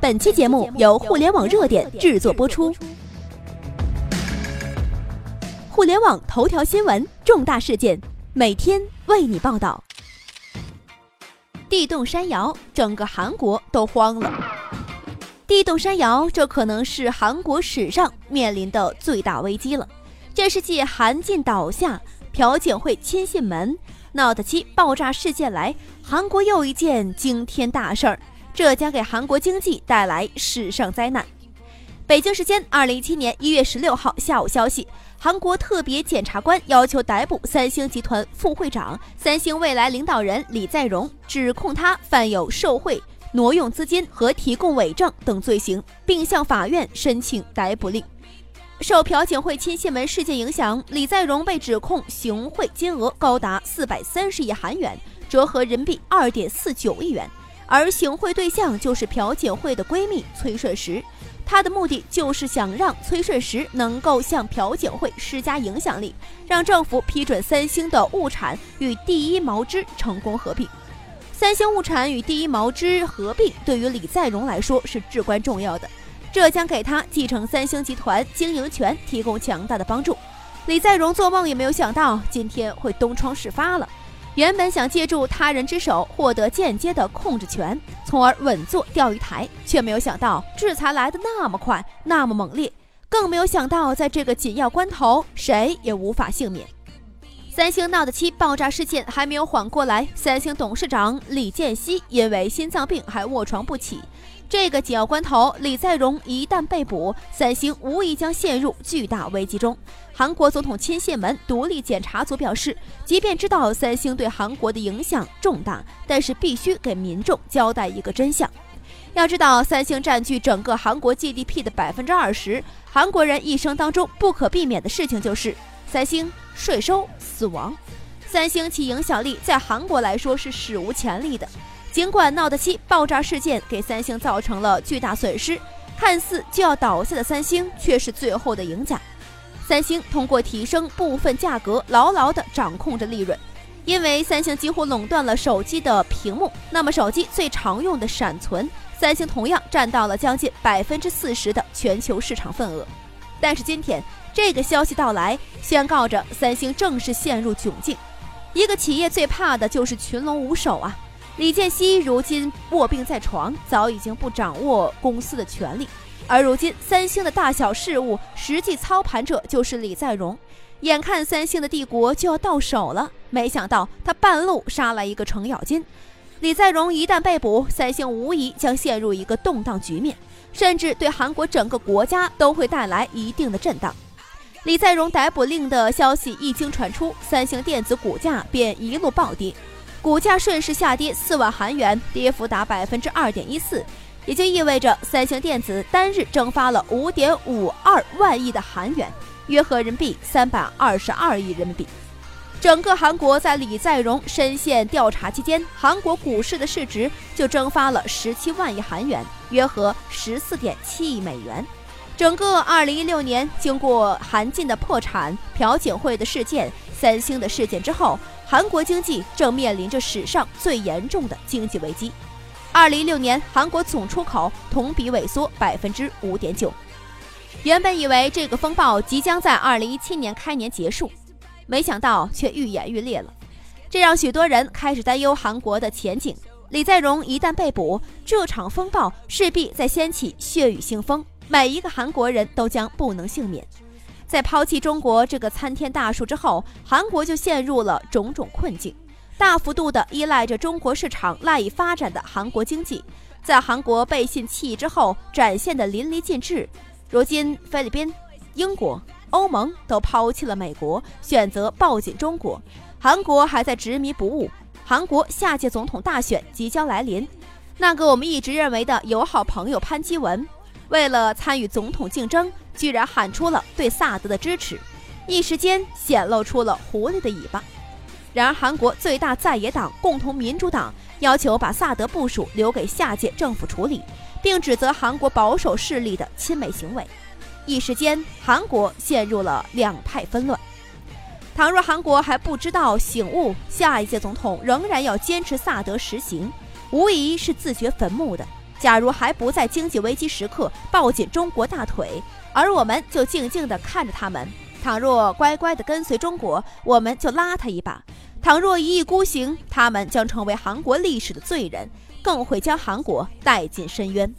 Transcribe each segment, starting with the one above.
本期节目由互联网热点制作播出。互联网头条新闻，重大事件，每天为你报道。地动山摇，整个韩国都慌了。地动山摇，这可能是韩国史上面临的最大危机了。这是继韩进倒下、朴槿惠亲信门 Note 七爆炸事件来，韩国又一件惊天大事儿。这将给韩国经济带来史上灾难。北京时间二零一七年一月十六号下午消息，韩国特别检察官要求逮捕三星集团副会长、三星未来领导人李在镕，指控他犯有受贿、挪用资金和提供伪证等罪行，并向法院申请逮捕令。受朴槿惠亲信门事件影响，李在镕被指控行贿金额高达四百三十亿韩元，折合人民币二点四九亿元。而行贿对象就是朴槿惠的闺蜜崔顺实，她的目的就是想让崔顺实能够向朴槿惠施加影响力，让政府批准三星的物产与第一毛织成功合并。三星物产与第一毛织合并对于李在镕来说是至关重要的，这将给他继承三星集团经营权提供强大的帮助。李在镕做梦也没有想到今天会东窗事发了。原本想借助他人之手获得间接的控制权，从而稳坐钓鱼台，却没有想到制裁来的那么快，那么猛烈，更没有想到在这个紧要关头，谁也无法幸免。三星闹得起爆炸事件还没有缓过来，三星董事长李健熙因为心脏病还卧床不起。这个紧要关头，李在镕一旦被捕，三星无疑将陷入巨大危机中。韩国总统亲信门独立检查组表示，即便知道三星对韩国的影响重大，但是必须给民众交代一个真相。要知道，三星占据整个韩国 GDP 的百分之二十，韩国人一生当中不可避免的事情就是三星税收死亡。三星其影响力在韩国来说是史无前例的。尽管闹得七爆炸事件给三星造成了巨大损失，看似就要倒下的三星却是最后的赢家。三星通过提升部分价格，牢牢地掌控着利润。因为三星几乎垄断了手机的屏幕，那么手机最常用的闪存，三星同样占到了将近百分之四十的全球市场份额。但是今天这个消息到来，宣告着三星正式陷入窘境。一个企业最怕的就是群龙无首啊！李健熙如今卧病在床，早已经不掌握公司的权力，而如今三星的大小事务实际操盘者就是李在镕。眼看三星的帝国就要到手了，没想到他半路杀来一个程咬金。李在镕一旦被捕，三星无疑将陷入一个动荡局面，甚至对韩国整个国家都会带来一定的震荡。李在镕逮捕令的消息一经传出，三星电子股价便一路暴跌。股价顺势下跌四万韩元，跌幅达百分之二点一四，也就意味着三星电子单日蒸发了五点五二万亿的韩元，约合人民币三百二十二亿人民币。整个韩国在李在镕深陷调查期间，韩国股市的市值就蒸发了十七万亿韩元，约合十四点七亿美元。整个二零一六年，经过韩进的破产、朴槿惠的事件、三星的事件之后，韩国经济正面临着史上最严重的经济危机。二零一六年，韩国总出口同比萎缩百分之五点九。原本以为这个风暴即将在二零一七年开年结束，没想到却愈演愈烈了，这让许多人开始担忧韩国的前景。李在镕一旦被捕，这场风暴势必再掀起血雨腥风。每一个韩国人都将不能幸免。在抛弃中国这个参天大树之后，韩国就陷入了种种困境，大幅度的依赖着中国市场赖以发展的韩国经济，在韩国背信弃义之后展现的淋漓尽致。如今，菲律宾、英国、欧盟都抛弃了美国，选择抱紧中国，韩国还在执迷不悟。韩国下届总统大选即将来临，那个我们一直认为的友好朋友潘基文。为了参与总统竞争，居然喊出了对萨德的支持，一时间显露出了狐狸的尾巴。然而，韩国最大在野党共同民主党要求把萨德部署留给下届政府处理，并指责韩国保守势力的亲美行为。一时间，韩国陷入了两派纷乱。倘若韩国还不知道醒悟，下一届总统仍然要坚持萨德实行，无疑是自掘坟墓的。假如还不在经济危机时刻抱紧中国大腿，而我们就静静地看着他们；倘若乖乖地跟随中国，我们就拉他一把；倘若一意孤行，他们将成为韩国历史的罪人，更会将韩国带进深渊。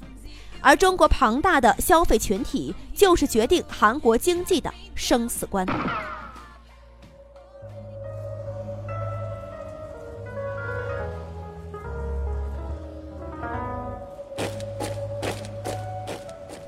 而中国庞大的消费群体，就是决定韩国经济的生死关。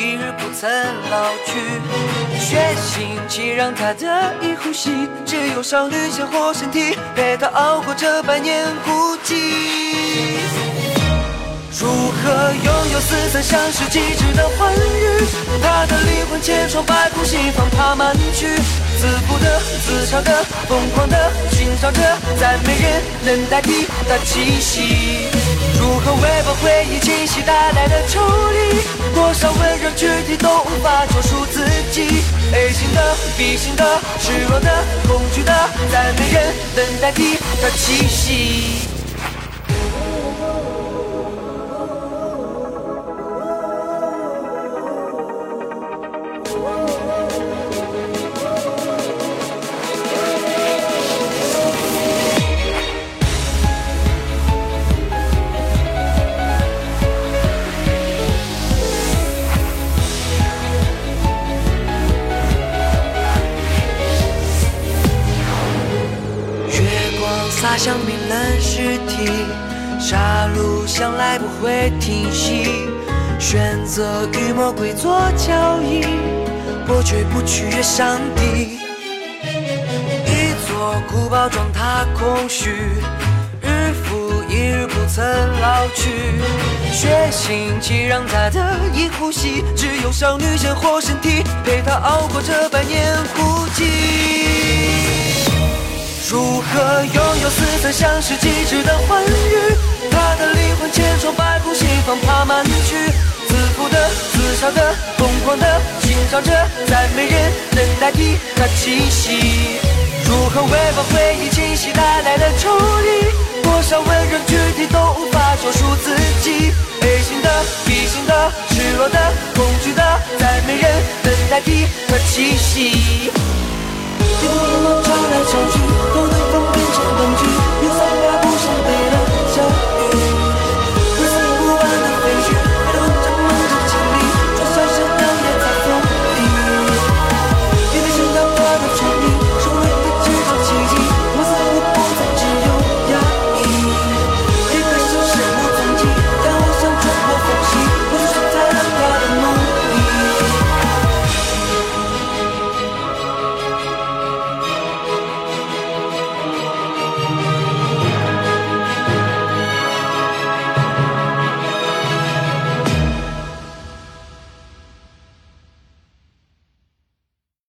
一日不曾老去，血腥气让他得以呼吸，只有少女鲜活身体陪他熬过这百年孤寂。如何拥有似曾相识极致的欢愉？他的灵魂千疮百孔，心房爬满蛆。自负的、自嘲的、疯狂的寻找着，再没人能代替的气息。如何微博回忆清晰带来的抽离？多少温柔躯体都无法救赎自己。A 型的、B 型的、失落的、恐惧的，再没人能代替的气息。杀戮向来不会停息。选择与魔鬼做交易，我绝不取悦上帝。一座古堡装它空虚，日复一日不曾老去。血腥气让它得以呼吸，只有少女鲜活身体陪他熬过这百年孤寂。如何拥有似曾相识极致的欢愉？他的灵魂千疮百孔，心房爬满蛆。自负的、自嘲的、疯狂的寻找着，再没人能代替他气息。如何微把回忆清晰带来的抽离？多少温柔躯体都无法救赎自己。A 型的、B 型的、失落的、恐惧的，再没人能代替他气息。一波一波吵来吵去，都难分。